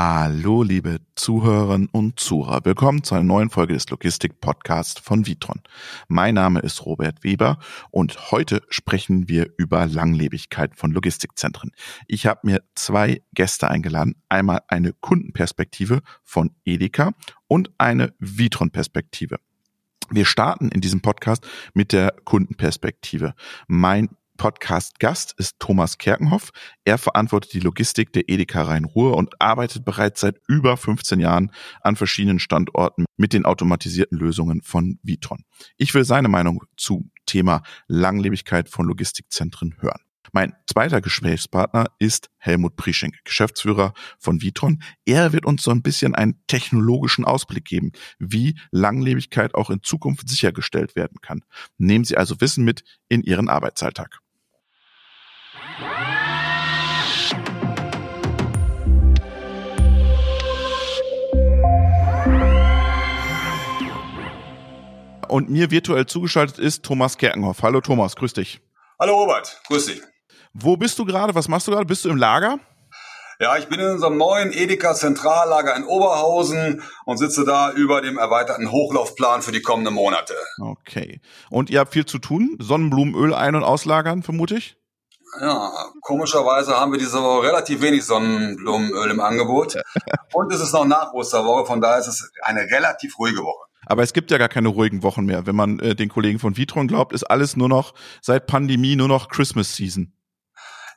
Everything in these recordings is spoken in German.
Hallo, liebe Zuhörerinnen und Zuhörer. Willkommen zu einer neuen Folge des Logistik-Podcasts von Vitron. Mein Name ist Robert Weber und heute sprechen wir über Langlebigkeit von Logistikzentren. Ich habe mir zwei Gäste eingeladen. Einmal eine Kundenperspektive von Edeka und eine Vitron-Perspektive. Wir starten in diesem Podcast mit der Kundenperspektive. Mein Podcast-Gast ist Thomas Kerkenhoff. Er verantwortet die Logistik der Edeka Rhein-Ruhr und arbeitet bereits seit über 15 Jahren an verschiedenen Standorten mit den automatisierten Lösungen von Vitron. Ich will seine Meinung zu Thema Langlebigkeit von Logistikzentren hören. Mein zweiter Gesprächspartner ist Helmut Prieschenk, Geschäftsführer von Vitron. Er wird uns so ein bisschen einen technologischen Ausblick geben, wie Langlebigkeit auch in Zukunft sichergestellt werden kann. Nehmen Sie also Wissen mit in Ihren Arbeitsalltag. Und mir virtuell zugeschaltet ist Thomas Kerkenhoff. Hallo Thomas, grüß dich. Hallo Robert, grüß dich. Wo bist du gerade? Was machst du gerade? Bist du im Lager? Ja, ich bin in unserem neuen Edeka Zentrallager in Oberhausen und sitze da über dem erweiterten Hochlaufplan für die kommenden Monate. Okay. Und ihr habt viel zu tun? Sonnenblumenöl ein- und auslagern, vermute ich? Ja, komischerweise haben wir diese Woche relativ wenig Sonnenblumenöl im Angebot. und es ist noch nach Osterwoche, von daher ist es eine relativ ruhige Woche. Aber es gibt ja gar keine ruhigen Wochen mehr. Wenn man äh, den Kollegen von Vitron glaubt, ist alles nur noch seit Pandemie nur noch Christmas Season.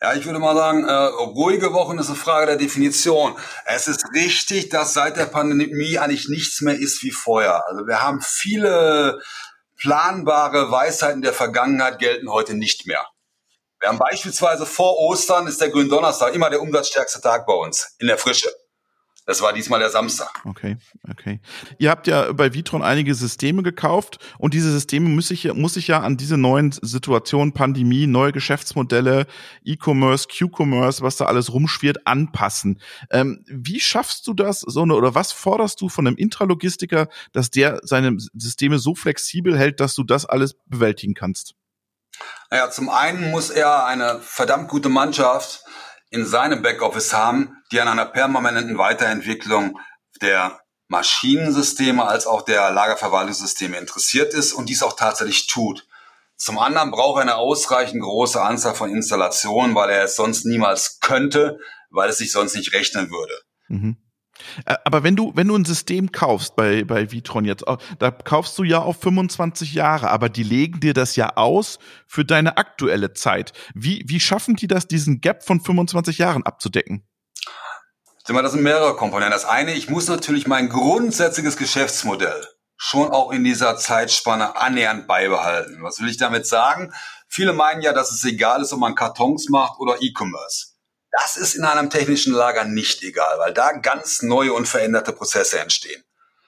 Ja, ich würde mal sagen, äh, ruhige Wochen ist eine Frage der Definition. Es ist richtig, dass seit der Pandemie eigentlich nichts mehr ist wie vorher. Also wir haben viele planbare Weisheiten der Vergangenheit gelten heute nicht mehr. Wir haben beispielsweise vor Ostern ist der Gründonnerstag immer der umsatzstärkste Tag bei uns in der Frische. Das war diesmal der Samstag. Okay, okay. Ihr habt ja bei Vitron einige Systeme gekauft und diese Systeme muss ich, muss ich ja an diese neuen Situationen, Pandemie, neue Geschäftsmodelle, E-Commerce, Q-Commerce, was da alles rumschwirrt, anpassen. Ähm, wie schaffst du das so eine, oder was forderst du von einem Intralogistiker, dass der seine Systeme so flexibel hält, dass du das alles bewältigen kannst? Naja, zum einen muss er eine verdammt gute Mannschaft in seinem Backoffice haben, die an einer permanenten Weiterentwicklung der Maschinensysteme als auch der Lagerverwaltungssysteme interessiert ist und dies auch tatsächlich tut. Zum anderen braucht er eine ausreichend große Anzahl von Installationen, weil er es sonst niemals könnte, weil es sich sonst nicht rechnen würde. Mhm. Aber wenn du, wenn du ein System kaufst bei, bei Vitron jetzt, da kaufst du ja auf 25 Jahre, aber die legen dir das ja aus für deine aktuelle Zeit. Wie, wie schaffen die das, diesen Gap von 25 Jahren abzudecken? Das sind mehrere Komponenten. Das eine, ich muss natürlich mein grundsätzliches Geschäftsmodell schon auch in dieser Zeitspanne annähernd beibehalten. Was will ich damit sagen? Viele meinen ja, dass es egal ist, ob man Kartons macht oder E-Commerce. Das ist in einem technischen Lager nicht egal, weil da ganz neue und veränderte Prozesse entstehen.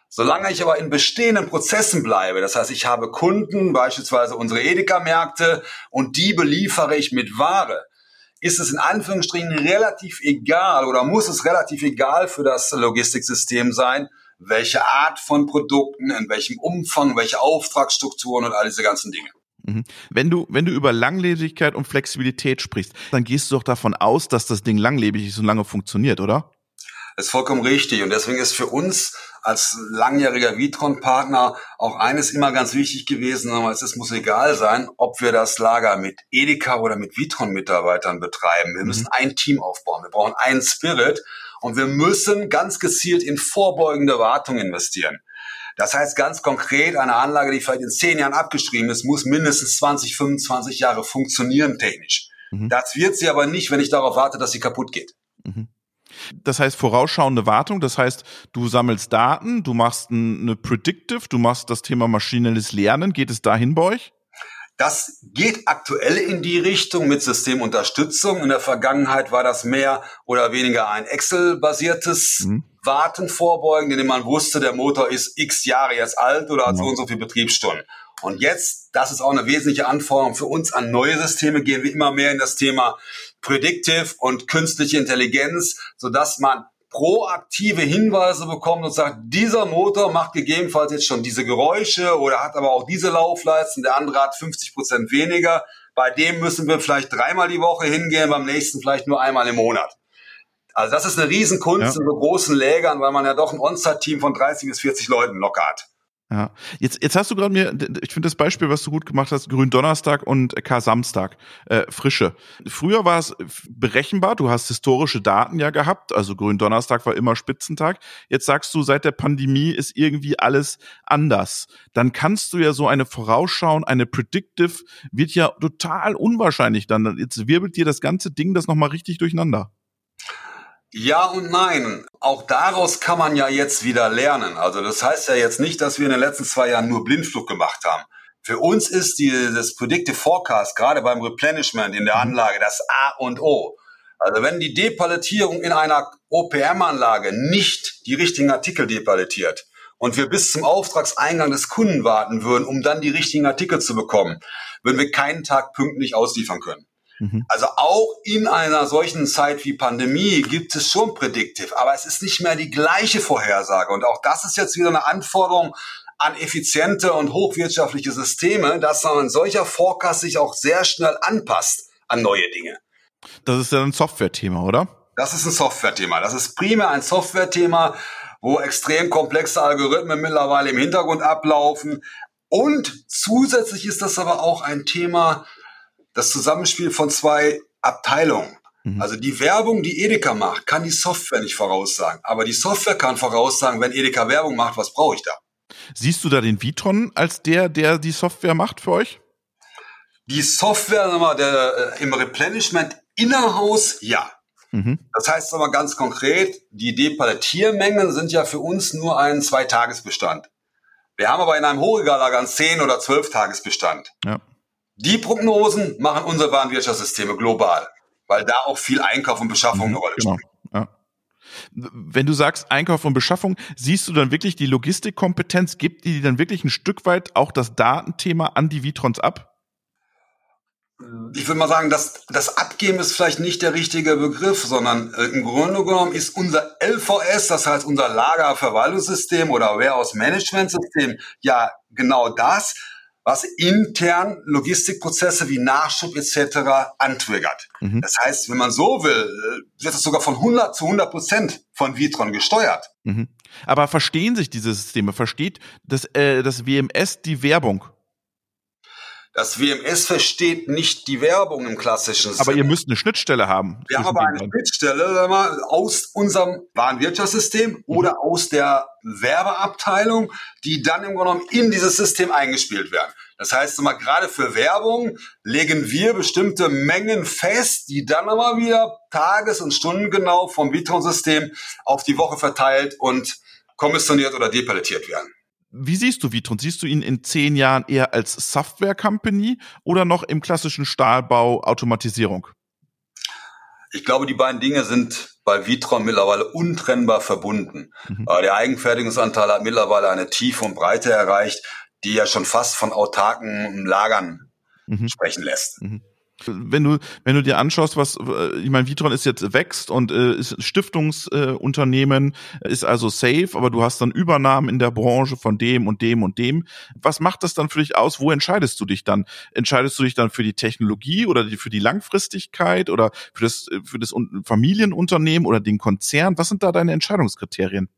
Solange ich aber in bestehenden Prozessen bleibe, das heißt, ich habe Kunden, beispielsweise unsere Edeka-Märkte, und die beliefere ich mit Ware, ist es in Anführungsstrichen relativ egal oder muss es relativ egal für das Logistiksystem sein, welche Art von Produkten, in welchem Umfang, welche Auftragsstrukturen und all diese ganzen Dinge. Mhm. Wenn du, wenn du über Langlebigkeit und Flexibilität sprichst, dann gehst du doch davon aus, dass das Ding langlebig ist und lange funktioniert, oder? Das ist vollkommen richtig. Und deswegen ist für uns als langjähriger Vitron-Partner auch eines immer ganz wichtig gewesen. Es muss egal sein, ob wir das Lager mit Edeka oder mit Vitron-Mitarbeitern betreiben. Wir müssen mhm. ein Team aufbauen. Wir brauchen einen Spirit und wir müssen ganz gezielt in vorbeugende Wartung investieren. Das heißt ganz konkret, eine Anlage, die vielleicht in zehn Jahren abgeschrieben ist, muss mindestens 20, 25 Jahre funktionieren technisch. Mhm. Das wird sie aber nicht, wenn ich darauf warte, dass sie kaputt geht. Mhm. Das heißt vorausschauende Wartung, das heißt, du sammelst Daten, du machst eine Predictive, du machst das Thema maschinelles Lernen. Geht es dahin bei euch? Das geht aktuell in die Richtung mit Systemunterstützung. In der Vergangenheit war das mehr oder weniger ein Excel-basiertes mhm. Warten vorbeugen, indem man wusste, der Motor ist x Jahre jetzt alt oder hat so und so viele Betriebsstunden. Und jetzt, das ist auch eine wesentliche Anforderung für uns an neue Systeme, gehen wir immer mehr in das Thema Predictive und künstliche Intelligenz, sodass man proaktive Hinweise bekommt und sagt, dieser Motor macht gegebenenfalls jetzt schon diese Geräusche oder hat aber auch diese Laufleisten, der andere hat 50 Prozent weniger. Bei dem müssen wir vielleicht dreimal die Woche hingehen, beim nächsten vielleicht nur einmal im Monat. Also das ist eine Riesenkunst ja. in so großen Lägern, weil man ja doch ein On-Site-Team von 30 bis 40 Leuten locker hat. Ja, jetzt, jetzt hast du gerade mir, ich finde das Beispiel, was du gut gemacht hast, Gründonnerstag und K-Samstag, äh, frische. Früher war es berechenbar, du hast historische Daten ja gehabt, also Gründonnerstag war immer Spitzentag. Jetzt sagst du, seit der Pandemie ist irgendwie alles anders. Dann kannst du ja so eine Vorausschauen, eine Predictive, wird ja total unwahrscheinlich dann. Jetzt wirbelt dir das ganze Ding das nochmal richtig durcheinander. Ja und nein. Auch daraus kann man ja jetzt wieder lernen. Also das heißt ja jetzt nicht, dass wir in den letzten zwei Jahren nur Blindflug gemacht haben. Für uns ist die, das Predictive Forecast gerade beim Replenishment in der mhm. Anlage das A und O. Also wenn die Depaletierung in einer OPM-Anlage nicht die richtigen Artikel depaletiert und wir bis zum Auftragseingang des Kunden warten würden, um dann die richtigen Artikel zu bekommen, würden wir keinen Tag pünktlich ausliefern können. Mhm. Also auch in einer solchen Zeit wie Pandemie gibt es schon Predictive, aber es ist nicht mehr die gleiche Vorhersage. Und auch das ist jetzt wieder eine Anforderung an effiziente und hochwirtschaftliche Systeme, dass man ein solcher Forecast sich auch sehr schnell anpasst an neue Dinge. Das ist ja ein Software-Thema, oder? Das ist ein Software-Thema. Das ist primär ein Software-Thema, wo extrem komplexe Algorithmen mittlerweile im Hintergrund ablaufen. Und zusätzlich ist das aber auch ein Thema, das Zusammenspiel von zwei Abteilungen. Mhm. Also die Werbung, die Edeka macht, kann die Software nicht voraussagen. Aber die Software kann voraussagen, wenn Edeka Werbung macht, was brauche ich da? Siehst du da den Vitron als der, der die Software macht für euch? Die Software mal, der, äh, im Replenishment innerhaus, ja. Mhm. Das heißt aber ganz konkret, die Depalettiermengen sind ja für uns nur ein Zweitagesbestand. Wir haben aber in einem Hochregallager einen 10- oder 12-Tagesbestand. Ja. Die Prognosen machen unsere Warenwirtschaftssysteme global, weil da auch viel Einkauf und Beschaffung eine Rolle genau. spielt. Ja. Wenn du sagst Einkauf und Beschaffung, siehst du dann wirklich die Logistikkompetenz, gibt die dann wirklich ein Stück weit auch das Datenthema an die Vitrons ab? Ich würde mal sagen, dass das Abgeben ist vielleicht nicht der richtige Begriff, sondern äh, im Grunde genommen ist unser LVS, das heißt unser Lagerverwaltungssystem oder Warehouse Management System, ja genau das, was intern Logistikprozesse wie Nachschub etc. antriggert. Mhm. Das heißt, wenn man so will, wird es sogar von 100 zu 100 Prozent von Vitron gesteuert. Mhm. Aber verstehen sich diese Systeme? Versteht das, äh, das WMS die Werbung? Das WMS versteht nicht die Werbung im klassischen Sinne. Aber ihr müsst eine Schnittstelle haben. Wir haben aber eine Schnittstelle mal, aus unserem Warenwirtschaftssystem mhm. oder aus der Werbeabteilung, die dann im Grunde genommen in dieses System eingespielt werden. Das heißt, mal gerade für Werbung legen wir bestimmte Mengen fest, die dann aber wieder tages- und stundengenau vom Vitron-System auf die Woche verteilt und kommissioniert oder depaletiert werden. Wie siehst du Vitron? Siehst du ihn in zehn Jahren eher als Software-Company oder noch im klassischen Stahlbau Automatisierung? Ich glaube, die beiden Dinge sind bei Vitron mittlerweile untrennbar verbunden. Mhm. Äh, der Eigenfertigungsanteil hat mittlerweile eine Tiefe und Breite erreicht, die ja schon fast von autarken Lagern mhm. sprechen lässt. Mhm wenn du wenn du dir anschaust, was äh, ich meine, Vitron ist jetzt wächst und äh, ist Stiftungsunternehmen, äh, ist also safe, aber du hast dann Übernahmen in der Branche von dem und dem und dem. Was macht das dann für dich aus? Wo entscheidest du dich dann? Entscheidest du dich dann für die Technologie oder die, für die Langfristigkeit oder für das für das Familienunternehmen oder den Konzern? Was sind da deine Entscheidungskriterien?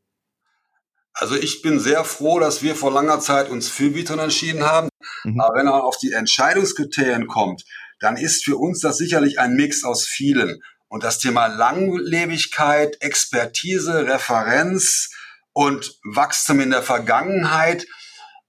Also ich bin sehr froh, dass wir vor langer Zeit uns für Vitron entschieden haben. Mhm. Aber wenn man auf die Entscheidungskriterien kommt, dann ist für uns das sicherlich ein Mix aus vielen. Und das Thema Langlebigkeit, Expertise, Referenz und Wachstum in der Vergangenheit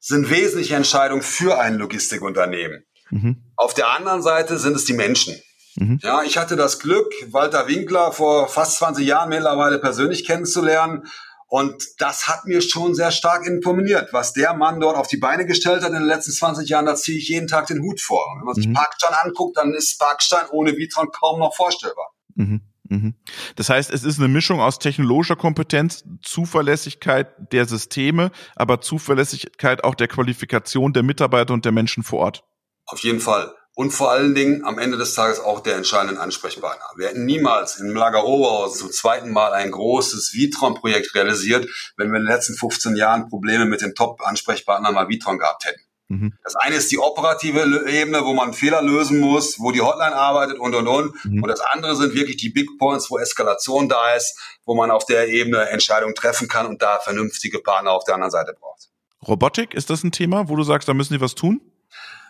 sind wesentliche Entscheidungen für ein Logistikunternehmen. Mhm. Auf der anderen Seite sind es die Menschen. Mhm. Ja, ich hatte das Glück, Walter Winkler vor fast 20 Jahren mittlerweile persönlich kennenzulernen und das hat mir schon sehr stark imponiert, was der Mann dort auf die Beine gestellt hat in den letzten 20 Jahren. Da ziehe ich jeden Tag den Hut vor. Wenn man sich mhm. Parkstein anguckt, dann ist Parkstein ohne Vitron kaum noch vorstellbar. Mhm. Mhm. Das heißt, es ist eine Mischung aus technologischer Kompetenz, Zuverlässigkeit der Systeme, aber Zuverlässigkeit auch der Qualifikation der Mitarbeiter und der Menschen vor Ort. Auf jeden Fall und vor allen Dingen am Ende des Tages auch der entscheidenden Ansprechpartner. Wir hätten niemals im Lager Oberhausen zum zweiten Mal ein großes Vitron-Projekt realisiert, wenn wir in den letzten 15 Jahren Probleme mit den Top-Ansprechpartnern mal Vitron gehabt hätten. Mhm. Das eine ist die operative Ebene, wo man Fehler lösen muss, wo die Hotline arbeitet und und und. Mhm. Und das andere sind wirklich die Big Points, wo Eskalation da ist, wo man auf der Ebene Entscheidungen treffen kann und da vernünftige Partner auf der anderen Seite braucht. Robotik, ist das ein Thema, wo du sagst, da müssen die was tun?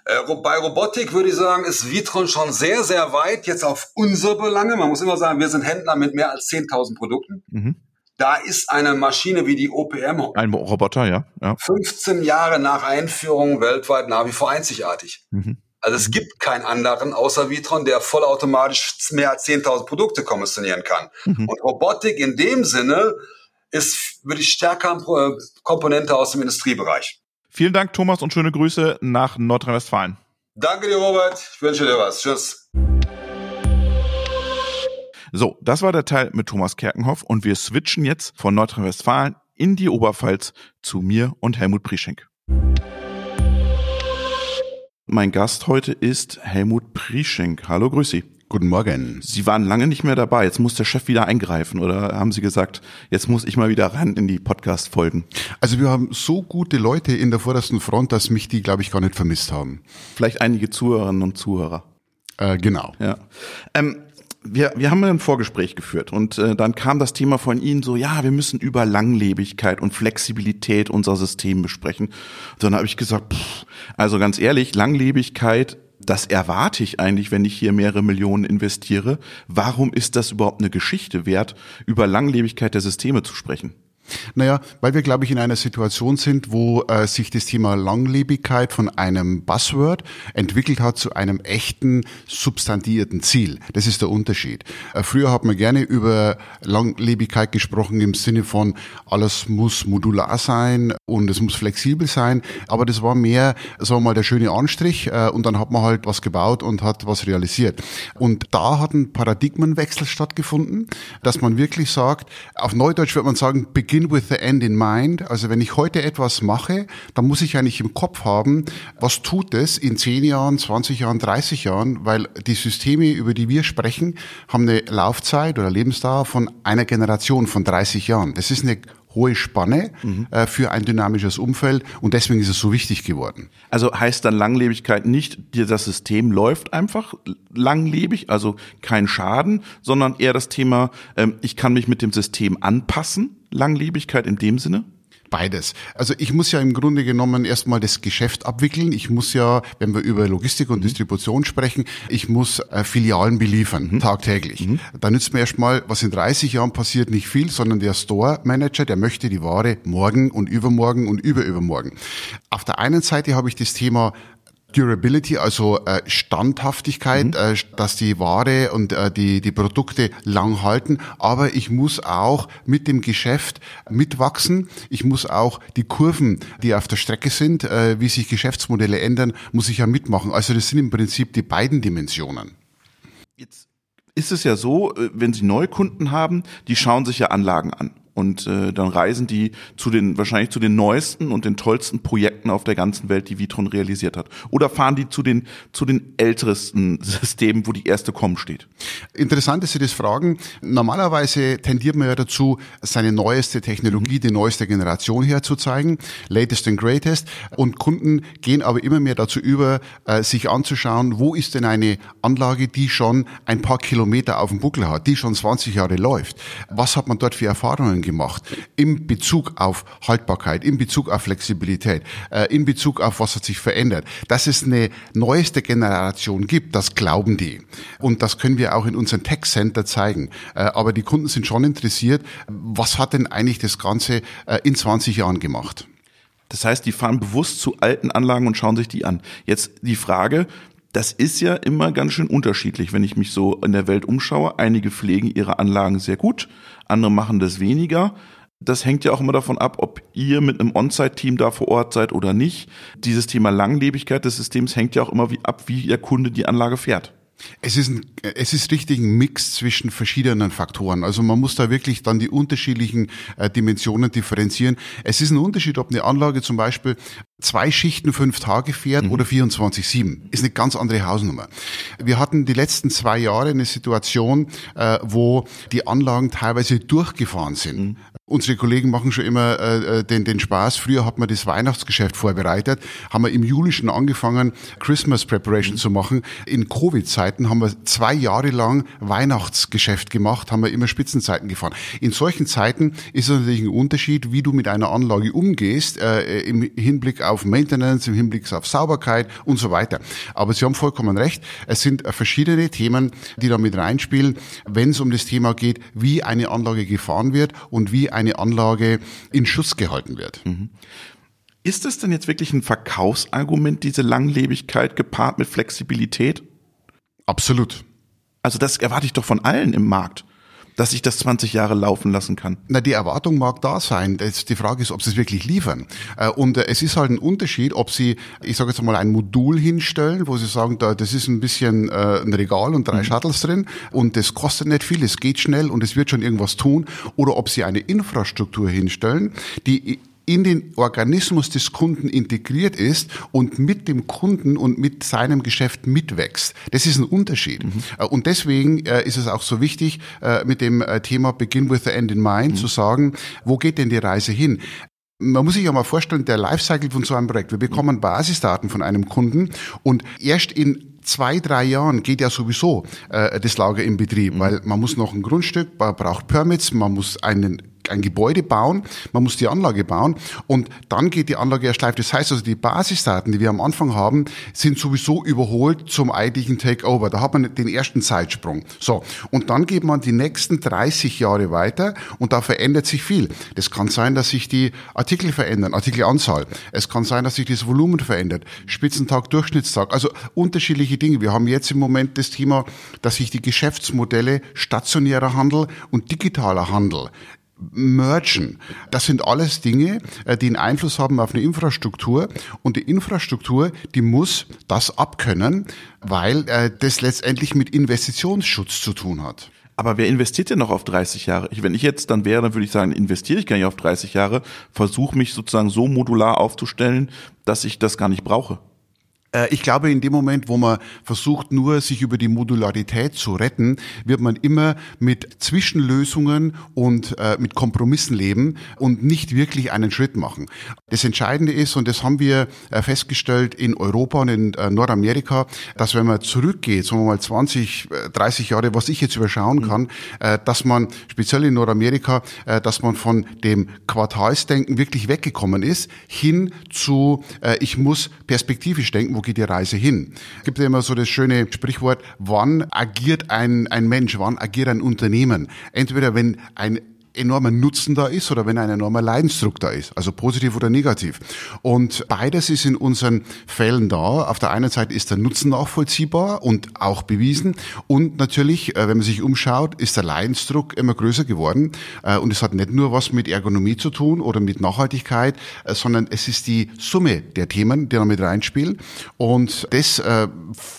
Äh, bei Robotik würde ich sagen, ist Vitron schon sehr, sehr weit jetzt auf unsere Belange. Man muss immer sagen, wir sind Händler mit mehr als 10.000 Produkten. Mhm. Da ist eine Maschine wie die OPM. Ein Roboter, ja, ja. 15 Jahre nach Einführung weltweit nach wie vor einzigartig. Mhm. Also es gibt keinen anderen außer Vitron, der vollautomatisch mehr als 10.000 Produkte kommissionieren kann. Mhm. Und Robotik in dem Sinne ist, würde ich stärker äh, Komponente aus dem Industriebereich. Vielen Dank, Thomas, und schöne Grüße nach Nordrhein-Westfalen. Danke dir, Robert. Ich wünsche dir was. Tschüss. So, das war der Teil mit Thomas Kerkenhoff und wir switchen jetzt von Nordrhein-Westfalen in die Oberpfalz zu mir und Helmut Prieschenk. Mein Gast heute ist Helmut Prieschenk. Hallo, grüß Sie. Guten Morgen. Sie waren lange nicht mehr dabei. Jetzt muss der Chef wieder eingreifen oder haben Sie gesagt, jetzt muss ich mal wieder ran in die Podcast-Folgen? Also wir haben so gute Leute in der vordersten Front, dass mich die, glaube ich, gar nicht vermisst haben. Vielleicht einige Zuhörerinnen und Zuhörer. Äh, genau. Ja. Ähm, wir, wir haben ein Vorgespräch geführt und äh, dann kam das Thema von Ihnen so, ja, wir müssen über Langlebigkeit und Flexibilität unser System besprechen. dann habe ich gesagt, pff, also ganz ehrlich, Langlebigkeit, das erwarte ich eigentlich, wenn ich hier mehrere Millionen investiere. Warum ist das überhaupt eine Geschichte wert, über Langlebigkeit der Systeme zu sprechen? Naja, weil wir, glaube ich, in einer Situation sind, wo äh, sich das Thema Langlebigkeit von einem Buzzword entwickelt hat zu einem echten, substantivierten Ziel. Das ist der Unterschied. Äh, früher hat man gerne über Langlebigkeit gesprochen im Sinne von, alles muss modular sein und es muss flexibel sein, aber das war mehr, sagen wir mal, der schöne Anstrich äh, und dann hat man halt was gebaut und hat was realisiert. Und da hat ein Paradigmenwechsel stattgefunden, dass man wirklich sagt, auf Neudeutsch wird man sagen, beginn begin with the end in mind. Also wenn ich heute etwas mache, dann muss ich eigentlich im Kopf haben, was tut es in 10 Jahren, 20 Jahren, 30 Jahren, weil die Systeme, über die wir sprechen, haben eine Laufzeit oder Lebensdauer von einer Generation von 30 Jahren. Das ist eine hohe Spanne mhm. äh, für ein dynamisches Umfeld und deswegen ist es so wichtig geworden. Also heißt dann Langlebigkeit nicht, das System läuft einfach langlebig, also kein Schaden, sondern eher das Thema, ähm, ich kann mich mit dem System anpassen, Langlebigkeit in dem Sinne? Beides. Also ich muss ja im Grunde genommen erstmal das Geschäft abwickeln. Ich muss ja, wenn wir über Logistik und mhm. Distribution sprechen, ich muss äh, Filialen beliefern, mhm. tagtäglich. Mhm. Da nützt mir erstmal, was in 30 Jahren passiert, nicht viel, sondern der Store Manager, der möchte die Ware morgen und übermorgen und überübermorgen. Auf der einen Seite habe ich das Thema Durability, also äh, Standhaftigkeit, mhm. äh, dass die Ware und äh, die, die Produkte lang halten. Aber ich muss auch mit dem Geschäft mitwachsen. Ich muss auch die Kurven, die auf der Strecke sind, äh, wie sich Geschäftsmodelle ändern, muss ich ja mitmachen. Also das sind im Prinzip die beiden Dimensionen. Jetzt ist es ja so, äh, wenn Sie Neukunden haben, die schauen sich ja Anlagen an. Und äh, dann reisen die zu den, wahrscheinlich zu den neuesten und den tollsten Projekten auf der ganzen Welt, die Vitron realisiert hat. Oder fahren die zu den, zu den ältesten Systemen, wo die erste Com steht? Interessant, dass Sie das fragen. Normalerweise tendiert man ja dazu, seine neueste Technologie, die neueste Generation herzuzeigen, latest and greatest. Und Kunden gehen aber immer mehr dazu über, äh, sich anzuschauen, wo ist denn eine Anlage, die schon ein paar Kilometer auf dem Buckel hat, die schon 20 Jahre läuft. Was hat man dort für Erfahrungen gemacht in Bezug auf Haltbarkeit, in Bezug auf Flexibilität, äh, in Bezug auf was hat sich verändert. Dass es eine neueste Generation gibt, das glauben die. Und das können wir auch in unseren Tech Center zeigen. Äh, aber die Kunden sind schon interessiert, was hat denn eigentlich das Ganze äh, in 20 Jahren gemacht? Das heißt, die fahren bewusst zu alten Anlagen und schauen sich die an. Jetzt die Frage, das ist ja immer ganz schön unterschiedlich, wenn ich mich so in der Welt umschaue. Einige pflegen ihre Anlagen sehr gut, andere machen das weniger. Das hängt ja auch immer davon ab, ob ihr mit einem On-Site-Team da vor Ort seid oder nicht. Dieses Thema Langlebigkeit des Systems hängt ja auch immer wie ab, wie der Kunde die Anlage fährt. Es ist, ein, es ist richtig ein Mix zwischen verschiedenen Faktoren. Also man muss da wirklich dann die unterschiedlichen äh, Dimensionen differenzieren. Es ist ein Unterschied, ob eine Anlage zum Beispiel zwei Schichten fünf Tage fährt mhm. oder 24-7. Ist eine ganz andere Hausnummer. Wir hatten die letzten zwei Jahre eine Situation, äh, wo die Anlagen teilweise durchgefahren sind. Mhm. Unsere Kollegen machen schon immer äh, äh, den, den Spaß. Früher hat man das Weihnachtsgeschäft vorbereitet, haben wir im Juli schon angefangen, Christmas Preparation mhm. zu machen. In Covid-Zeiten haben wir zwei Jahre lang Weihnachtsgeschäft gemacht, haben wir immer Spitzenzeiten gefahren. In solchen Zeiten ist es natürlich ein Unterschied, wie du mit einer Anlage umgehst, äh, im Hinblick auf Maintenance, im Hinblick auf Sauberkeit und so weiter. Aber Sie haben vollkommen recht. Es sind verschiedene Themen, die da mit reinspielen, wenn es um das Thema geht, wie eine Anlage gefahren wird und wie eine Anlage in Schuss gehalten wird. Mhm. Ist es denn jetzt wirklich ein Verkaufsargument, diese Langlebigkeit gepaart mit Flexibilität? Absolut. Also das erwarte ich doch von allen im Markt dass ich das 20 Jahre laufen lassen kann? Na, die Erwartung mag da sein. die Frage ist, ob sie es wirklich liefern. Äh, und äh, es ist halt ein Unterschied, ob sie, ich sage jetzt mal, ein Modul hinstellen, wo sie sagen, da, das ist ein bisschen äh, ein Regal und drei mhm. Shuttles drin und das kostet nicht viel, es geht schnell und es wird schon irgendwas tun, oder ob sie eine Infrastruktur hinstellen, die in den Organismus des Kunden integriert ist und mit dem Kunden und mit seinem Geschäft mitwächst. Das ist ein Unterschied. Mhm. Äh, und deswegen äh, ist es auch so wichtig, äh, mit dem Thema Begin with the End in Mind mhm. zu sagen, wo geht denn die Reise hin? Man muss sich ja mal vorstellen, der Lifecycle von so einem Projekt. Wir bekommen Basisdaten von einem Kunden und erst in zwei, drei Jahren geht ja sowieso äh, das Lager in Betrieb, mhm. weil man muss noch ein Grundstück, man braucht Permits, man muss einen ein Gebäude bauen, man muss die Anlage bauen und dann geht die Anlage erst. Das heißt also, die Basisdaten, die wir am Anfang haben, sind sowieso überholt zum eigentlichen Takeover. Da hat man den ersten Zeitsprung. So. Und dann geht man die nächsten 30 Jahre weiter und da verändert sich viel. Das kann sein, dass sich die Artikel verändern, Artikelanzahl. Es kann sein, dass sich das Volumen verändert. Spitzentag, Durchschnittstag. Also unterschiedliche Dinge. Wir haben jetzt im Moment das Thema, dass sich die Geschäftsmodelle stationärer Handel und digitaler Handel mergen. Das sind alles Dinge, äh, die einen Einfluss haben auf eine Infrastruktur. Und die Infrastruktur, die muss das abkönnen, weil äh, das letztendlich mit Investitionsschutz zu tun hat. Aber wer investiert denn noch auf 30 Jahre? Ich, wenn ich jetzt dann wäre, dann würde ich sagen, investiere ich gar nicht auf 30 Jahre, versuche mich sozusagen so modular aufzustellen, dass ich das gar nicht brauche. Äh, ich glaube, in dem Moment, wo man versucht, nur sich über die Modularität zu retten, wird man immer mit Zwischenlösungen und äh, mit Kompromissen leben und nicht wirklich einen Schritt machen. Das Entscheidende ist, und das haben wir äh, festgestellt in Europa und in Nordamerika, dass wenn man zurückgeht, sagen wir mal 20, 30 Jahre, was ich jetzt überschauen kann, dass man speziell in Nordamerika, dass man von dem Quartalsdenken wirklich weggekommen ist, hin zu, ich muss perspektivisch denken, wo geht die Reise hin? Es gibt ja immer so das schöne Sprichwort, wann agiert ein, ein Mensch, wann agiert ein Unternehmen? Entweder wenn ein enormer Nutzen da ist oder wenn ein enormer Leidensdruck da ist, also positiv oder negativ. Und beides ist in unseren Fällen da. Auf der einen Seite ist der Nutzen nachvollziehbar und auch bewiesen und natürlich, äh, wenn man sich umschaut, ist der Leidensdruck immer größer geworden äh, und es hat nicht nur was mit Ergonomie zu tun oder mit Nachhaltigkeit, äh, sondern es ist die Summe der Themen, die da mit reinspielen und das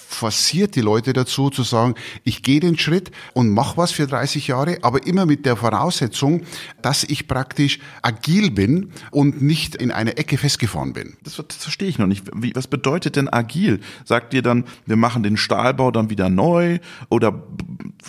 forciert die Leute dazu zu sagen, ich gehe den Schritt und mache was für 30 Jahre, aber immer mit der Voraussetzung, dass ich praktisch agil bin und nicht in eine Ecke festgefahren bin. Das, das verstehe ich noch nicht. Wie, was bedeutet denn agil? Sagt ihr dann, wir machen den Stahlbau dann wieder neu oder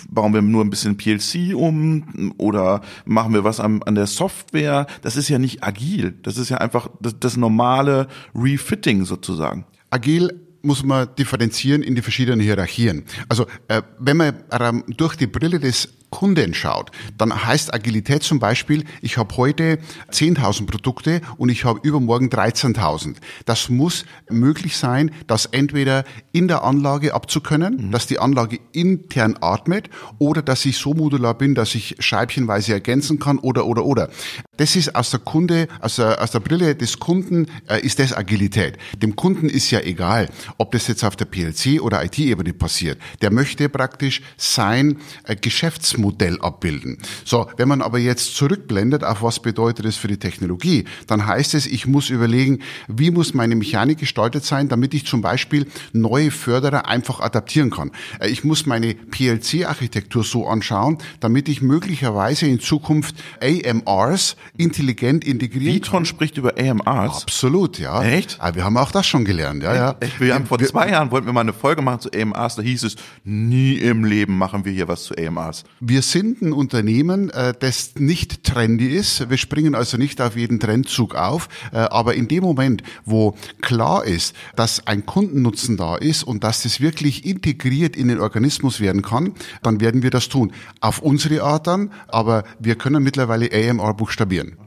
bauen wir nur ein bisschen PLC um oder machen wir was an, an der Software? Das ist ja nicht agil. Das ist ja einfach das, das normale Refitting sozusagen. Agil muss man differenzieren in die verschiedenen Hierarchien. Also äh, wenn man durch die Brille des Kunden schaut, dann heißt Agilität zum Beispiel, ich habe heute 10.000 Produkte und ich habe übermorgen 13.000. Das muss möglich sein, das entweder in der Anlage abzukönnen, mhm. dass die Anlage intern atmet oder dass ich so modular bin, dass ich scheibchenweise ergänzen kann oder oder oder. Das ist aus der Kunde, aus der, aus der Brille des Kunden äh, ist das Agilität. Dem Kunden ist ja egal, ob das jetzt auf der PLC oder IT-Ebene passiert. Der möchte praktisch sein äh, Geschäftsmodell Geschäftsmodell abbilden. So, wenn man aber jetzt zurückblendet, auf was bedeutet es für die Technologie, dann heißt es, ich muss überlegen, wie muss meine Mechanik gestaltet sein, damit ich zum Beispiel neue Förderer einfach adaptieren kann. Äh, ich muss meine PLC-Architektur so anschauen, damit ich möglicherweise in Zukunft AMRs intelligent integrieren Vitron spricht über AMRs. Absolut, ja. Echt? Aber wir haben auch das schon gelernt, ja, ja. Wir haben vor zwei Jahren wollten wir mal eine Folge machen zu AMRs, da hieß es, nie im Leben machen wir hier was zu AMRs. Wir sind ein Unternehmen, äh, das nicht trendy ist. Wir springen also nicht auf jeden Trendzug auf. Äh, aber in dem Moment, wo klar ist, dass ein Kundennutzen da ist und dass das wirklich integriert in den Organismus werden kann, dann werden wir das tun. Auf unsere Art dann, aber wir können mittlerweile AMR buchstabieren.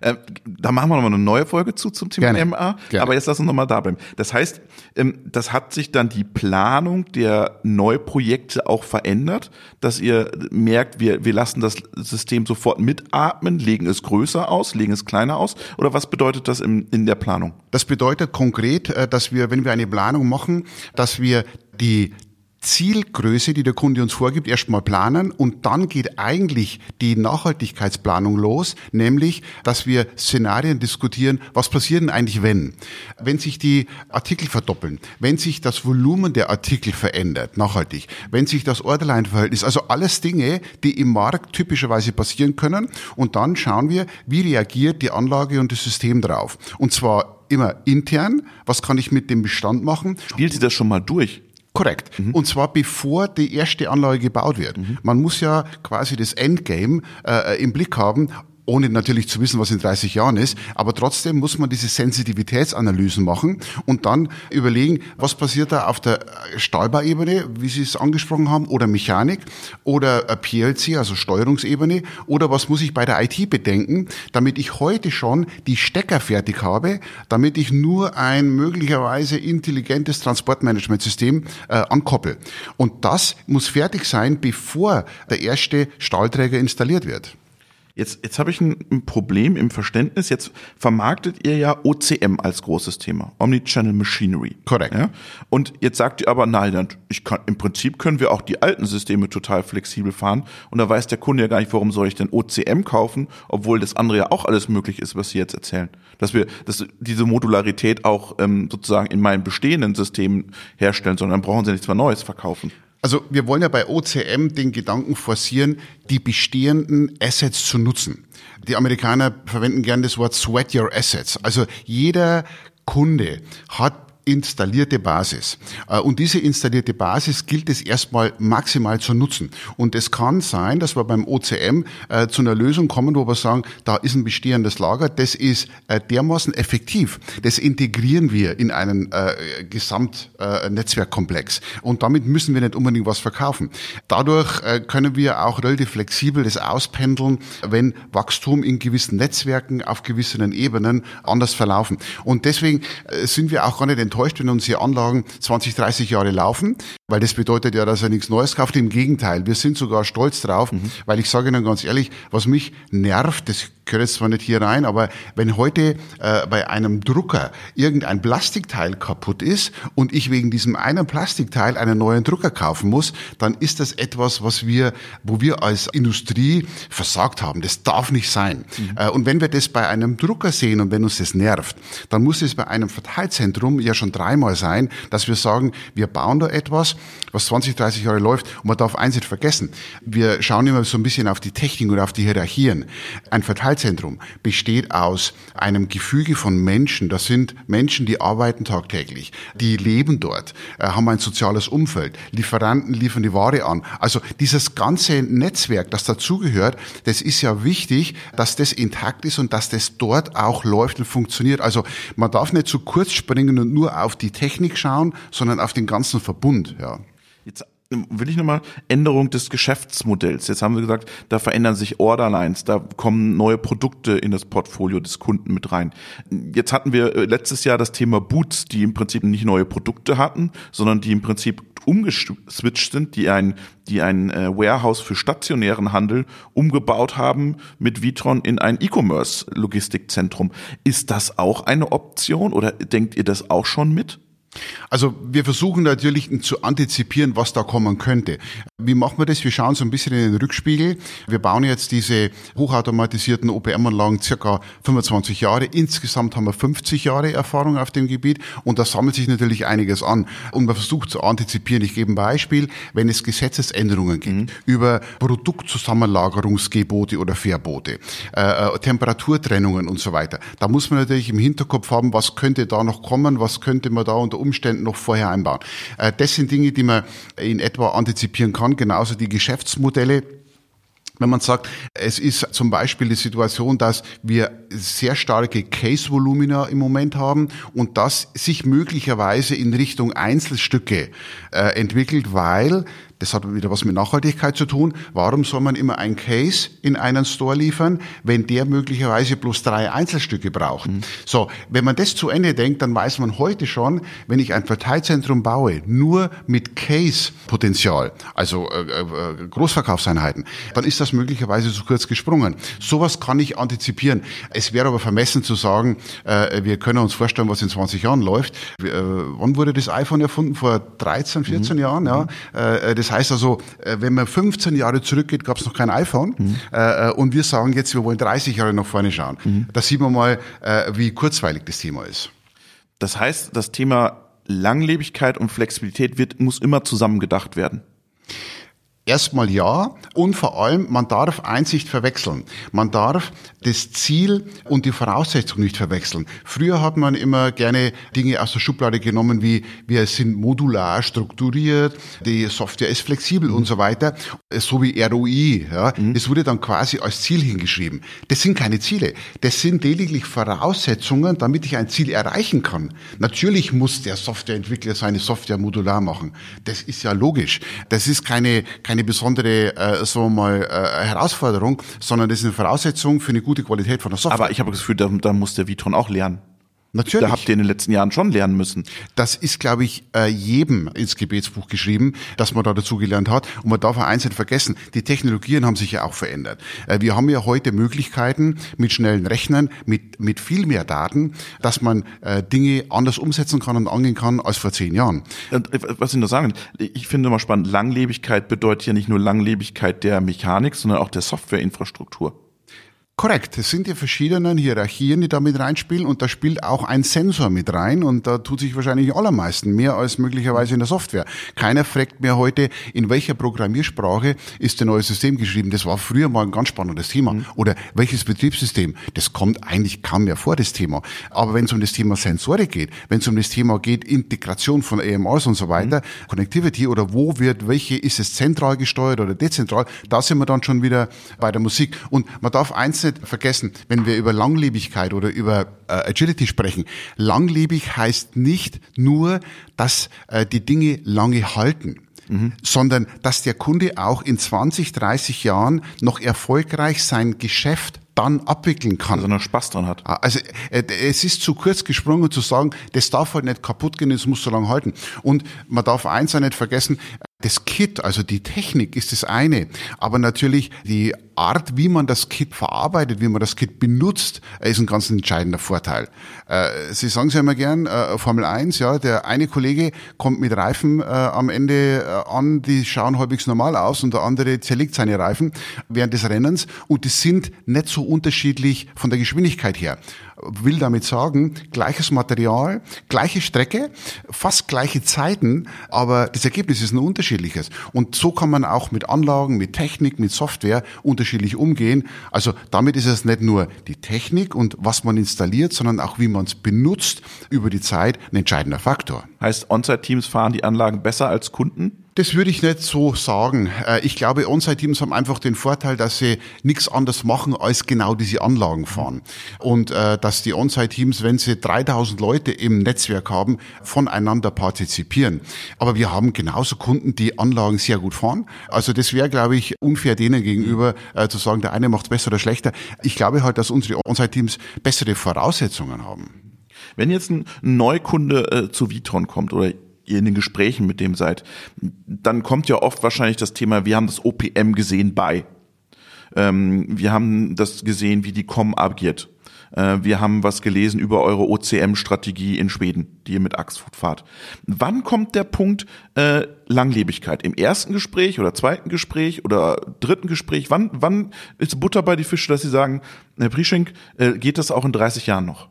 Äh, da machen wir nochmal eine neue Folge zu zum Thema Gerne. MA. Gerne. Aber jetzt lass uns nochmal da bleiben. Das heißt, ähm, das hat sich dann die Planung der Neuprojekte auch verändert, dass ihr merkt, wir, wir lassen das System sofort mitatmen, legen es größer aus, legen es kleiner aus? Oder was bedeutet das in, in der Planung? Das bedeutet konkret, äh, dass wir, wenn wir eine Planung machen, dass wir die Zielgröße, die der Kunde uns vorgibt, erstmal planen und dann geht eigentlich die Nachhaltigkeitsplanung los, nämlich, dass wir Szenarien diskutieren, was passiert denn eigentlich, wenn? Wenn sich die Artikel verdoppeln, wenn sich das Volumen der Artikel verändert, nachhaltig, wenn sich das Orderline-Verhältnis, also alles Dinge, die im Markt typischerweise passieren können und dann schauen wir, wie reagiert die Anlage und das System drauf. Und zwar immer intern, was kann ich mit dem Bestand machen? Spielt sie das schon mal durch? Korrekt. Und zwar bevor die erste Anlage gebaut wird. Man muss ja quasi das Endgame äh, im Blick haben ohne natürlich zu wissen, was in 30 Jahren ist, aber trotzdem muss man diese Sensitivitätsanalysen machen und dann überlegen, was passiert da auf der Stahlbauebene, wie Sie es angesprochen haben, oder Mechanik oder PLC, also Steuerungsebene, oder was muss ich bei der IT bedenken, damit ich heute schon die Stecker fertig habe, damit ich nur ein möglicherweise intelligentes Transportmanagementsystem äh, ankoppel. Und das muss fertig sein, bevor der erste Stahlträger installiert wird. Jetzt, jetzt habe ich ein, ein Problem im Verständnis. Jetzt vermarktet ihr ja OCM als großes Thema, Omnichannel Machinery. Korrekt. Ja? Und jetzt sagt ihr aber, nein, ich kann, im Prinzip können wir auch die alten Systeme total flexibel fahren. Und da weiß der Kunde ja gar nicht, warum soll ich denn OCM kaufen, obwohl das andere ja auch alles möglich ist, was Sie jetzt erzählen. Dass wir dass diese Modularität auch ähm, sozusagen in meinen bestehenden Systemen herstellen, sondern dann brauchen Sie nichts mehr Neues verkaufen. Also wir wollen ja bei OCM den Gedanken forcieren, die bestehenden Assets zu nutzen. Die Amerikaner verwenden gern das Wort Sweat Your Assets. Also jeder Kunde hat installierte Basis. Äh, Und diese installierte Basis gilt es erstmal maximal zu nutzen. Und es kann sein, dass wir beim OCM äh, zu einer Lösung kommen, wo wir sagen, da ist ein bestehendes Lager, das ist äh, dermaßen effektiv. Das integrieren wir in einen Gesamtnetzwerkkomplex. Und damit müssen wir nicht unbedingt was verkaufen. Dadurch können wir auch relativ flexibel das auspendeln, wenn Wachstum in gewissen Netzwerken auf gewissen Ebenen anders verlaufen. Und deswegen sind wir auch gar nicht enttäuscht, wenn unsere Anlagen 20, 30 Jahre laufen, weil das bedeutet ja, dass er nichts Neues kauft. Im Gegenteil, wir sind sogar stolz drauf, weil ich sage Ihnen ganz ehrlich, was mich nervt, das gehört jetzt zwar nicht hier rein, aber wenn heute äh, bei einem Drucker irgendein Plastikteil kaputt ist und ich wegen diesem einen Plastikteil einen neuen Drucker kaufen muss, dann ist das etwas, was wir, wo wir als Industrie versagt haben. Das darf nicht sein. Äh, und wenn wir das bei einem Drucker sehen und wenn uns das nervt, dann muss es bei einem Verteilzentrum ja schon dreimal sein, dass wir sagen, wir bauen da etwas, was 20, 30 Jahre läuft und man darf eins nicht vergessen. Wir schauen immer so ein bisschen auf die Technik oder auf die Hierarchien. Ein Verteilzentrum besteht aus einem Gefüge von Menschen. Das sind Menschen, die arbeiten tagtäglich, die leben dort, äh, haben ein soziales Umfeld. Lieferanten liefern die Ware an. Also dieses ganze Netzwerk, das dazugehört, das ist ja wichtig, dass das intakt ist und dass das dort auch läuft und funktioniert. Also man darf nicht zu kurz springen und nur auf die Technik schauen, sondern auf den ganzen Verbund. Ja. Jetzt will ich nochmal Änderung des Geschäftsmodells. Jetzt haben wir gesagt, da verändern sich Orderlines, da kommen neue Produkte in das Portfolio des Kunden mit rein. Jetzt hatten wir äh, letztes Jahr das Thema Boots, die im Prinzip nicht neue Produkte hatten, sondern die im Prinzip umgeswitcht sind, die ein, die ein äh, Warehouse für stationären Handel umgebaut haben mit Vitron in ein E-Commerce-Logistikzentrum. Ist das auch eine Option oder denkt ihr das auch schon mit? Also wir versuchen natürlich zu antizipieren, was da kommen könnte. Wie machen wir das? Wir schauen so ein bisschen in den Rückspiegel. Wir bauen jetzt diese hochautomatisierten OPM-Anlagen circa 25 Jahre. Insgesamt haben wir 50 Jahre Erfahrung auf dem Gebiet und da sammelt sich natürlich einiges an. Und man versucht zu antizipieren. Ich gebe ein Beispiel. Wenn es Gesetzesänderungen gibt mhm. über Produktzusammenlagerungsgebote oder Verbote, äh, äh, Temperaturtrennungen und so weiter, da muss man natürlich im Hinterkopf haben, was könnte da noch kommen, was könnte man da unter Umständen noch vorher einbauen. Äh, das sind Dinge, die man in etwa antizipieren kann, genauso die Geschäftsmodelle. Wenn man sagt, es ist zum Beispiel die Situation, dass wir sehr starke Case-Volumina im Moment haben und das sich möglicherweise in Richtung Einzelstücke äh, entwickelt, weil das hat wieder was mit Nachhaltigkeit zu tun. Warum soll man immer ein Case in einen Store liefern, wenn der möglicherweise bloß drei Einzelstücke braucht? Mhm. So, wenn man das zu Ende denkt, dann weiß man heute schon, wenn ich ein Verteilzentrum baue, nur mit Case-Potenzial, also äh, äh, Großverkaufseinheiten, dann ist das möglicherweise zu kurz gesprungen. Sowas kann ich antizipieren. Es wäre aber vermessen zu sagen, äh, wir können uns vorstellen, was in 20 Jahren läuft. Äh, wann wurde das iPhone erfunden? Vor 13, 14 mhm. Jahren, ja. Äh, das heißt also, äh, wenn man 15 Jahre zurückgeht, gab es noch kein iPhone. Mhm. Äh, und wir sagen jetzt, wir wollen 30 Jahre nach vorne schauen. Mhm. Da sieht man mal, äh, wie kurzweilig das Thema ist. Das heißt, das Thema Langlebigkeit und Flexibilität wird, muss immer zusammen gedacht werden. Erstmal ja und vor allem, man darf Einsicht verwechseln. Man darf das Ziel und die Voraussetzung nicht verwechseln. Früher hat man immer gerne Dinge aus der Schublade genommen, wie wir sind modular strukturiert, die Software ist flexibel und so weiter, so wie ROI. Ja. Mhm. Das wurde dann quasi als Ziel hingeschrieben. Das sind keine Ziele. Das sind lediglich Voraussetzungen, damit ich ein Ziel erreichen kann. Natürlich muss der Softwareentwickler seine Software modular machen. Das ist ja logisch. Das ist keine, keine keine besondere, äh, so mal, äh, Herausforderung, sondern das ist eine Voraussetzung für eine gute Qualität von der Software. Aber ich habe das Gefühl, da, da muss der Vitron auch lernen. Natürlich. Da habt ihr in den letzten Jahren schon lernen müssen. Das ist, glaube ich, äh, jedem ins Gebetsbuch geschrieben, dass man da dazu gelernt hat. Und man darf eins nicht vergessen, die Technologien haben sich ja auch verändert. Äh, wir haben ja heute Möglichkeiten mit schnellen Rechnern, mit, mit viel mehr Daten, dass man äh, Dinge anders umsetzen kann und angehen kann als vor zehn Jahren. Und was ich nur sagen, ich finde immer spannend, Langlebigkeit bedeutet ja nicht nur Langlebigkeit der Mechanik, sondern auch der Softwareinfrastruktur. Korrekt, es sind die verschiedenen Hierarchien, die da mit reinspielen und da spielt auch ein Sensor mit rein und da tut sich wahrscheinlich allermeisten mehr als möglicherweise in der Software. Keiner fragt mehr heute, in welcher Programmiersprache ist der neue System geschrieben. Das war früher mal ein ganz spannendes Thema. Mhm. Oder welches Betriebssystem? Das kommt eigentlich kaum mehr vor, das Thema. Aber wenn es um das Thema Sensorik geht, wenn es um das Thema geht, Integration von AMRs und so weiter, mhm. Connectivity oder wo wird, welche ist es zentral gesteuert oder dezentral, da sind wir dann schon wieder bei der Musik. Und man darf eins nicht vergessen, wenn wir über Langlebigkeit oder über äh, Agility sprechen. Langlebig heißt nicht nur, dass äh, die Dinge lange halten. Mhm. sondern dass der Kunde auch in 20, 30 Jahren noch erfolgreich sein Geschäft dann abwickeln kann. Also noch Spaß dran hat. Ah, also äh, es ist zu kurz gesprungen zu sagen, das darf halt nicht kaputt gehen, es muss so lange halten. Und man darf eins auch nicht vergessen, das Kit, also die Technik ist das eine, aber natürlich die Art, wie man das Kit verarbeitet, wie man das Kit benutzt, ist ein ganz entscheidender Vorteil. Äh, Sie sagen es ja immer gern, äh, Formel 1, ja, der eine Kollege kommt mit Reifen äh, am Ende äh, an, die schauen halbwegs normal aus und der andere zerlegt seine Reifen während des Rennens und die sind nicht so unterschiedlich von der Geschwindigkeit her will damit sagen, gleiches Material, gleiche Strecke, fast gleiche Zeiten, aber das Ergebnis ist ein unterschiedliches. Und so kann man auch mit Anlagen, mit Technik, mit Software unterschiedlich umgehen. Also damit ist es nicht nur die Technik und was man installiert, sondern auch wie man es benutzt über die Zeit ein entscheidender Faktor. Heißt, On-Site-Teams fahren die Anlagen besser als Kunden? Das würde ich nicht so sagen. Äh, ich glaube, On-Site-Teams haben einfach den Vorteil, dass sie nichts anderes machen, als genau diese Anlagen fahren. Und äh, dass die On-Site-Teams, wenn sie 3000 Leute im Netzwerk haben, voneinander partizipieren. Aber wir haben genauso Kunden, die Anlagen sehr gut fahren. Also das wäre, glaube ich, unfair denen gegenüber äh, zu sagen, der eine macht besser oder schlechter. Ich glaube halt, dass unsere On-Site-Teams bessere Voraussetzungen haben. Wenn jetzt ein Neukunde äh, zu Vitron kommt oder ihr in den Gesprächen mit dem seid, dann kommt ja oft wahrscheinlich das Thema, wir haben das OPM gesehen bei. Ähm, wir haben das gesehen, wie die COM agiert. Äh, wir haben was gelesen über eure OCM-Strategie in Schweden, die ihr mit Axfood fahrt. Wann kommt der Punkt äh, Langlebigkeit? Im ersten Gespräch oder zweiten Gespräch oder dritten Gespräch? Wann, wann ist Butter bei die Fische, dass Sie sagen, Herr Prischenk, äh, geht das auch in 30 Jahren noch?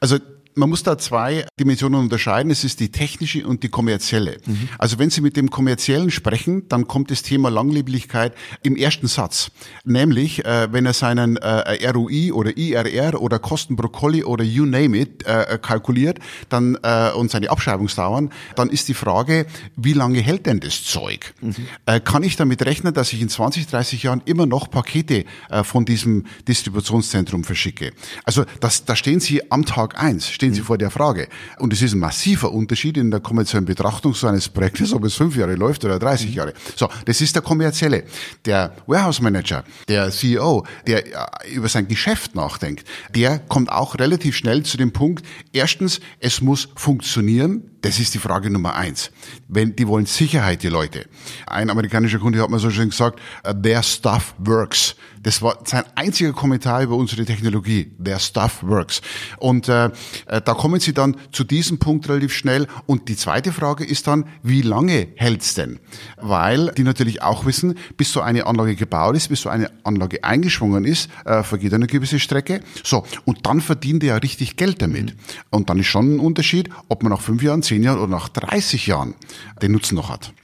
Also man muss da zwei Dimensionen unterscheiden. Es ist die technische und die kommerzielle. Mhm. Also wenn Sie mit dem kommerziellen sprechen, dann kommt das Thema Langleblichkeit im ersten Satz. Nämlich, äh, wenn er seinen äh, ROI oder IRR oder Kosten pro Colli oder you name it äh, kalkuliert dann äh, und seine Abschreibungsdauern, dann ist die Frage, wie lange hält denn das Zeug? Mhm. Äh, kann ich damit rechnen, dass ich in 20, 30 Jahren immer noch Pakete äh, von diesem Distributionszentrum verschicke? Also das, da stehen Sie am Tag eins stehen Sie mhm. vor der Frage. Und es ist ein massiver Unterschied in der kommerziellen Betrachtung so eines Projektes, ob es fünf Jahre läuft oder 30 mhm. Jahre. So, das ist der kommerzielle. Der Warehouse Manager, der CEO, der äh, über sein Geschäft nachdenkt, der kommt auch relativ schnell zu dem Punkt, erstens, es muss funktionieren, das ist die Frage Nummer eins. Wenn, die wollen Sicherheit, die Leute. Ein amerikanischer Kunde hat mir so schön gesagt, uh, their stuff works. Das war sein einziger Kommentar über unsere Technologie. Their stuff works. Und äh, äh, da kommen sie dann zu diesem Punkt relativ schnell. Und die zweite Frage ist dann, wie lange hält's denn? Weil die natürlich auch wissen, bis so eine Anlage gebaut ist, bis so eine Anlage eingeschwungen ist, äh, vergeht eine gewisse Strecke. So, und dann verdient er ja richtig Geld damit. Und dann ist schon ein Unterschied, ob man nach fünf Jahren, zehn Jahren oder nach 30 Jahren den Nutzen noch hat.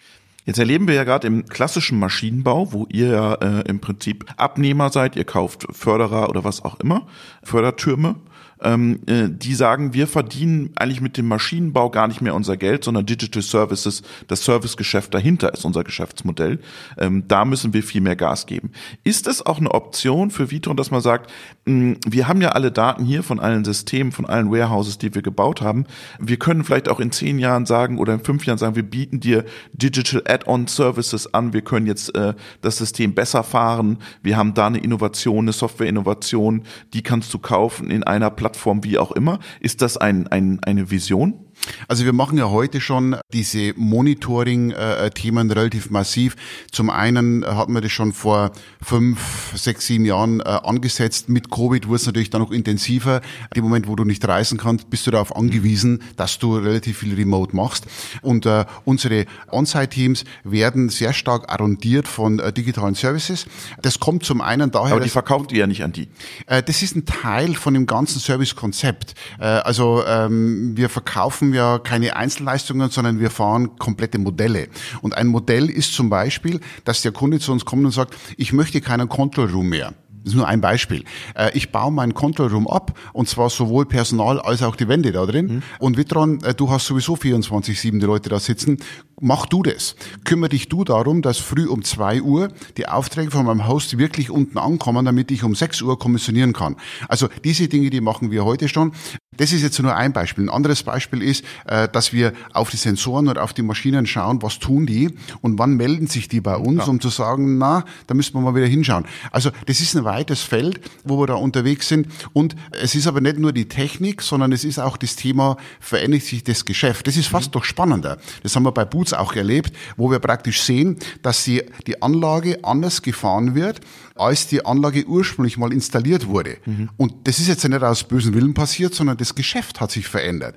Jetzt erleben wir ja gerade im klassischen Maschinenbau, wo ihr ja äh, im Prinzip Abnehmer seid, ihr kauft Förderer oder was auch immer, Fördertürme ähm, äh, die sagen, wir verdienen eigentlich mit dem Maschinenbau gar nicht mehr unser Geld, sondern Digital Services, das Servicegeschäft dahinter ist unser Geschäftsmodell. Ähm, da müssen wir viel mehr Gas geben. Ist es auch eine Option für Vitron, dass man sagt, mh, hm, wir haben ja alle Daten hier von allen Systemen, von allen Warehouses, die wir gebaut haben. Wir können vielleicht auch in zehn Jahren sagen oder in fünf Jahren sagen, wir bieten dir Digital Add-on Services an. Wir können jetzt äh, das System besser fahren. Wir haben da eine Innovation, eine Software-Innovation, die kannst du kaufen in einer Plattform Plattform, wie auch immer. Ist das ein, ein, eine Vision? Also wir machen ja heute schon diese Monitoring-Themen relativ massiv. Zum einen hatten wir das schon vor fünf, sechs, sieben Jahren äh, angesetzt. Mit Covid wurde es natürlich dann noch intensiver. Im Moment, wo du nicht reisen kannst, bist du darauf angewiesen, dass du relativ viel remote machst. Und äh, unsere On-Site-Teams werden sehr stark arrondiert von äh, digitalen Services. Das kommt zum einen daher... Aber die verkauft ihr ja nicht an die. Äh, das ist ein Teil von dem ganzen Service-Konzept. Äh, also ähm, wir verkaufen ja keine Einzelleistungen, sondern wir fahren komplette Modelle. Und ein Modell ist zum Beispiel, dass der Kunde zu uns kommt und sagt, ich möchte keinen Control Room mehr. Das ist nur ein Beispiel. Äh, ich baue meinen Control Room ab und zwar sowohl Personal als auch die Wände da drin. Mhm. Und Vitron, äh, du hast sowieso 24-7 die Leute da sitzen. Mach du das. Kümmer dich du darum, dass früh um zwei Uhr die Aufträge von meinem Host wirklich unten ankommen, damit ich um sechs Uhr kommissionieren kann. Also diese Dinge, die machen wir heute schon. Das ist jetzt nur ein Beispiel. Ein anderes Beispiel ist, äh, dass wir auf die Sensoren oder auf die Maschinen schauen, was tun die und wann melden sich die bei uns, ja. um zu sagen, na, da müssen wir mal wieder hinschauen. Also das ist ein weites Feld, wo wir da unterwegs sind. Und es ist aber nicht nur die Technik, sondern es ist auch das Thema, verändert sich das Geschäft. Das ist fast mhm. noch spannender. Das haben wir bei Boots auch erlebt, wo wir praktisch sehen, dass die, die Anlage anders gefahren wird, als die Anlage ursprünglich mal installiert wurde. Mhm. Und das ist jetzt nicht aus bösen Willen passiert, sondern das Geschäft hat sich verändert.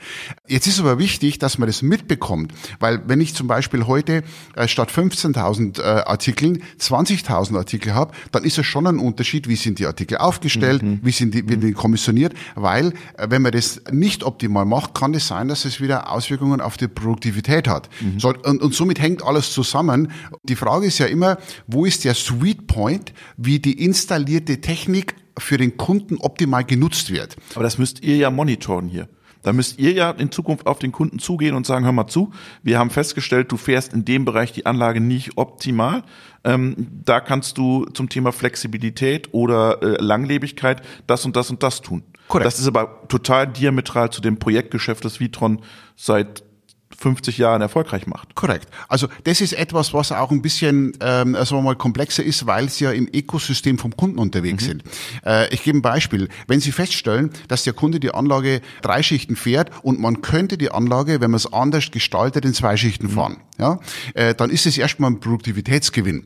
Jetzt ist aber wichtig, dass man das mitbekommt, weil wenn ich zum Beispiel heute äh, statt 15.000 äh, Artikeln 20.000 Artikel habe, dann ist es schon ein Unterschied, wie sind die Artikel aufgestellt, mhm. wie sind die, wie die kommissioniert, weil äh, wenn man das nicht optimal macht, kann es sein, dass es wieder Auswirkungen auf die Produktivität hat. Mhm. So, und, und somit hängt alles zusammen. Die Frage ist ja immer, wo ist der Sweet Point, wie die installierte Technik für den Kunden optimal genutzt wird. Aber das müsst ihr ja monitoren hier. Da müsst ihr ja in Zukunft auf den Kunden zugehen und sagen, hör mal zu, wir haben festgestellt, du fährst in dem Bereich die Anlage nicht optimal. Ähm, da kannst du zum Thema Flexibilität oder äh, Langlebigkeit das und das und das tun. Korrekt. Das ist aber total diametral zu dem Projektgeschäft, das Vitron seit 50 Jahren erfolgreich macht. Korrekt. Also das ist etwas, was auch ein bisschen, ähm, sagen wir mal, komplexer ist, weil sie ja im Ökosystem vom Kunden unterwegs mhm. sind. Äh, ich gebe ein Beispiel. Wenn Sie feststellen, dass der Kunde die Anlage drei Schichten fährt und man könnte die Anlage, wenn man es anders gestaltet, in zwei Schichten mhm. fahren, ja, äh, dann ist es erstmal ein Produktivitätsgewinn.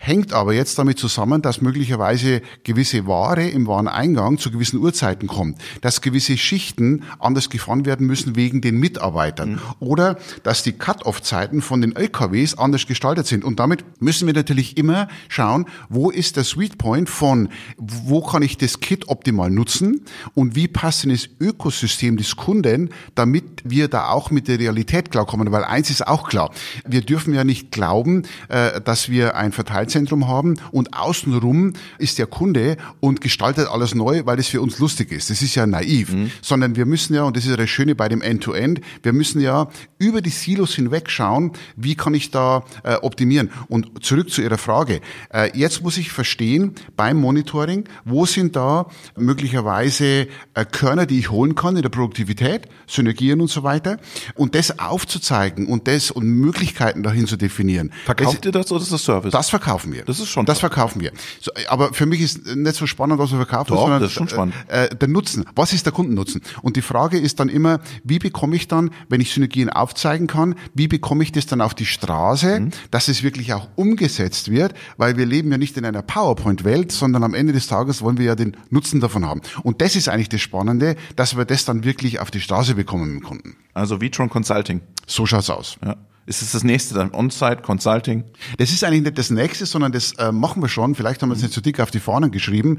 Hängt aber jetzt damit zusammen, dass möglicherweise gewisse Ware im Wareneingang zu gewissen Uhrzeiten kommt, dass gewisse Schichten anders gefahren werden müssen wegen den Mitarbeitern mhm. oder dass die Cut-off-Zeiten von den LKWs anders gestaltet sind. Und damit müssen wir natürlich immer schauen, wo ist der Sweet Point von, wo kann ich das Kit optimal nutzen und wie passt in das Ökosystem des Kunden, damit wir da auch mit der Realität klarkommen. Weil eins ist auch klar, wir dürfen ja nicht glauben, äh, dass wir ein Verteilzentrum haben und außenrum ist der Kunde und gestaltet alles neu, weil es für uns lustig ist. Das ist ja naiv. Mhm. Sondern wir müssen ja, und das ist ja das Schöne bei dem End-to-End, -End, wir müssen ja über die Silos hinweg schauen, wie kann ich da äh, optimieren. Und zurück zu Ihrer Frage. Äh, jetzt muss ich verstehen, beim Monitoring, wo sind da möglicherweise äh, Körner, die ich holen kann in der Produktivität, Synergien und so weiter. Und das aufzuzeigen und das und Möglichkeiten dahin zu definieren. Verkauft das, ihr das oder ist das Service? Das verkaufen wir. Das ist schon. Das verkaufen wir. So, aber für mich ist nicht so spannend, was wir verkaufen, Doch, sondern das ist schon spannend. Äh, der Nutzen. Was ist der Kundennutzen? Und die Frage ist dann immer, wie bekomme ich dann, wenn ich Synergien aufzeigen kann, wie bekomme ich das dann auf die Straße, mhm. dass es wirklich auch umgesetzt wird, weil wir leben ja nicht in einer PowerPoint-Welt, sondern am Ende des Tages wollen wir ja den Nutzen davon haben. Und das ist eigentlich das Spannende, dass wir das dann wirklich auf die Straße bekommen mit dem Kunden. Also Vitron Consulting. So schaut's aus. Ja. Ist es das nächste dann On-Site Consulting? Das ist eigentlich nicht das nächste, sondern das äh, machen wir schon. Vielleicht haben wir es nicht zu dick auf die Fahnen geschrieben.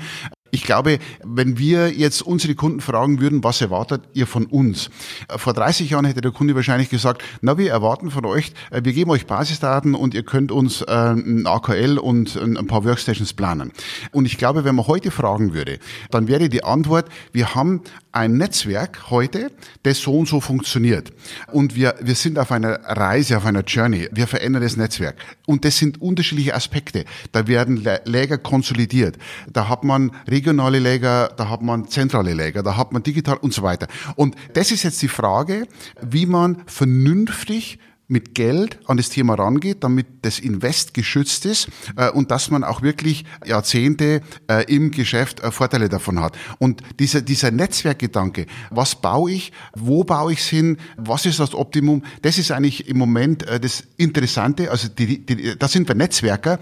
Ich glaube, wenn wir jetzt unsere Kunden fragen würden, was erwartet ihr von uns? Vor 30 Jahren hätte der Kunde wahrscheinlich gesagt, na, wir erwarten von euch, äh, wir geben euch Basisdaten und ihr könnt uns äh, ein AKL und ein paar Workstations planen. Und ich glaube, wenn man heute fragen würde, dann wäre die Antwort, wir haben ein Netzwerk heute, das so und so funktioniert. Und wir, wir sind auf einer Reise, auf einer Journey. Wir verändern das Netzwerk. Und das sind unterschiedliche Aspekte. Da werden Läger konsolidiert. Da hat man regionale Läger, da hat man zentrale Läger, da hat man digital und so weiter. Und das ist jetzt die Frage, wie man vernünftig mit Geld an das Thema rangeht, damit das Invest geschützt ist äh, und dass man auch wirklich Jahrzehnte äh, im Geschäft äh, Vorteile davon hat. Und dieser, dieser Netzwerkgedanke, was baue ich, wo baue ich es hin, was ist das Optimum, das ist eigentlich im Moment äh, das Interessante. Also die, die, da sind wir Netzwerker.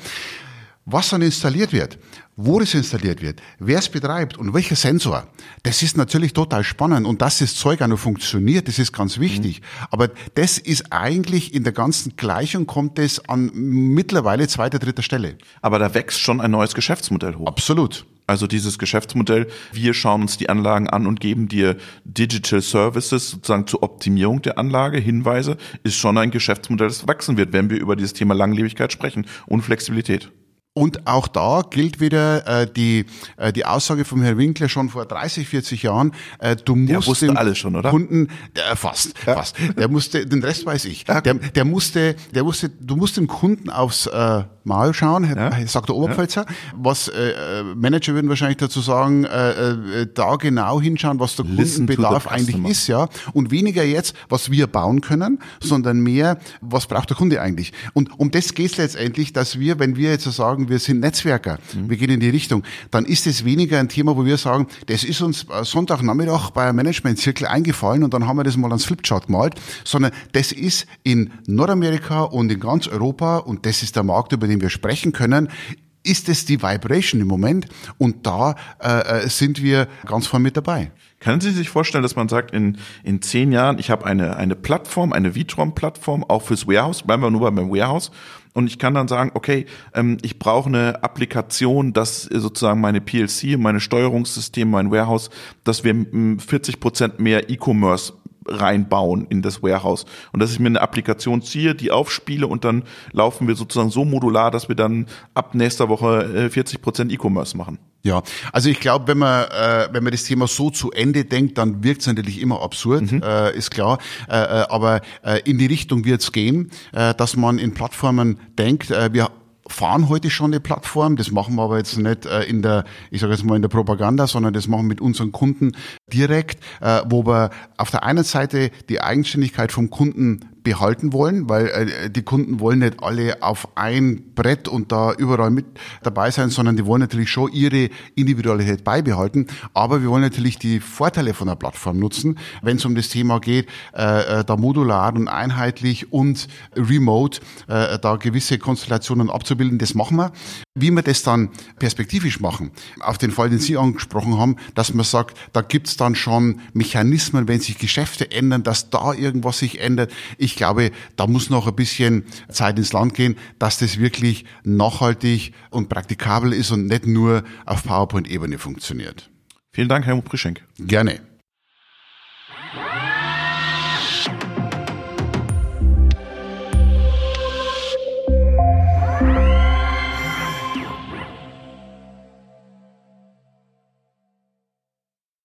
Was dann installiert wird, wo es installiert wird, wer es betreibt und welcher Sensor, das ist natürlich total spannend und dass das Zeug auch noch funktioniert, das ist ganz wichtig. Mhm. Aber das ist eigentlich in der ganzen Gleichung kommt es an mittlerweile zweiter, dritter Stelle. Aber da wächst schon ein neues Geschäftsmodell hoch. Absolut. Also dieses Geschäftsmodell, wir schauen uns die Anlagen an und geben dir Digital Services sozusagen zur Optimierung der Anlage, Hinweise, ist schon ein Geschäftsmodell, das wachsen wird, wenn wir über dieses Thema Langlebigkeit sprechen und Flexibilität. Und auch da gilt wieder äh, die, äh, die Aussage vom Herrn Winkler schon vor 30, 40 Jahren, äh, du musst den alles schon, oder? Kunden, äh, fast, ja. fast. Der musste, den Rest weiß ich. Der, der musste, der musste, du musst dem Kunden aufs äh, Mal schauen, ja. sagt der Oberpfälzer. Ja. Was äh, Manager würden wahrscheinlich dazu sagen, äh, äh, da genau hinschauen, was der Listen Kundenbedarf eigentlich ist, ja. Und weniger jetzt, was wir bauen können, sondern mehr, was braucht der Kunde eigentlich. Und um das geht es letztendlich, dass wir, wenn wir jetzt sagen, wir sind Netzwerker, mhm. wir gehen in die Richtung, dann ist es weniger ein Thema, wo wir sagen, das ist uns Sonntagnachmittag bei einem Management-Zirkel eingefallen und dann haben wir das mal ans Flipchart gemalt, sondern das ist in Nordamerika und in ganz Europa und das ist der Markt, über den wir sprechen können, ist es die Vibration im Moment und da äh, äh sind wir ganz vorne mit dabei. Können Sie sich vorstellen, dass man sagt, in, in zehn Jahren, ich habe eine, eine Plattform, eine Vitron-Plattform, auch fürs Warehouse, bleiben wir nur beim Warehouse, und ich kann dann sagen, okay, ähm, ich brauche eine Applikation, dass sozusagen meine PLC, meine Steuerungssystem, mein Warehouse, dass wir 40 Prozent mehr E-Commerce reinbauen in das Warehouse. Und dass ich mir eine Applikation ziehe, die aufspiele und dann laufen wir sozusagen so modular, dass wir dann ab nächster Woche 40 äh, Prozent E-Commerce machen. Ja, also ich glaube, wenn man äh, wenn man das Thema so zu Ende denkt, dann wirkt es natürlich immer absurd, mhm. äh, ist klar. Äh, äh aber äh, in die Richtung wird es gehen, äh, dass man in Plattformen denkt. Äh, wir fahren heute schon eine Plattform. Das machen wir aber jetzt nicht äh, in der, ich sage jetzt mal in der Propaganda, sondern das machen wir mit unseren Kunden direkt, äh, wo wir auf der einen Seite die Eigenständigkeit vom Kunden behalten wollen, weil äh, die Kunden wollen nicht alle auf ein Brett und da überall mit dabei sein, sondern die wollen natürlich schon ihre Individualität beibehalten. Aber wir wollen natürlich die Vorteile von der Plattform nutzen, wenn es um das Thema geht, äh, äh, da modular und einheitlich und remote äh, da gewisse Konstellationen abzubilden. Das machen wir. Wie wir das dann perspektivisch machen, auf den Fall, den Sie angesprochen haben, dass man sagt, da gibt's dann schon Mechanismen, wenn sich Geschäfte ändern, dass da irgendwas sich ändert. Ich glaube, da muss noch ein bisschen Zeit ins Land gehen, dass das wirklich nachhaltig und praktikabel ist und nicht nur auf PowerPoint-Ebene funktioniert. Vielen Dank, Helmut Prischenk. Gerne.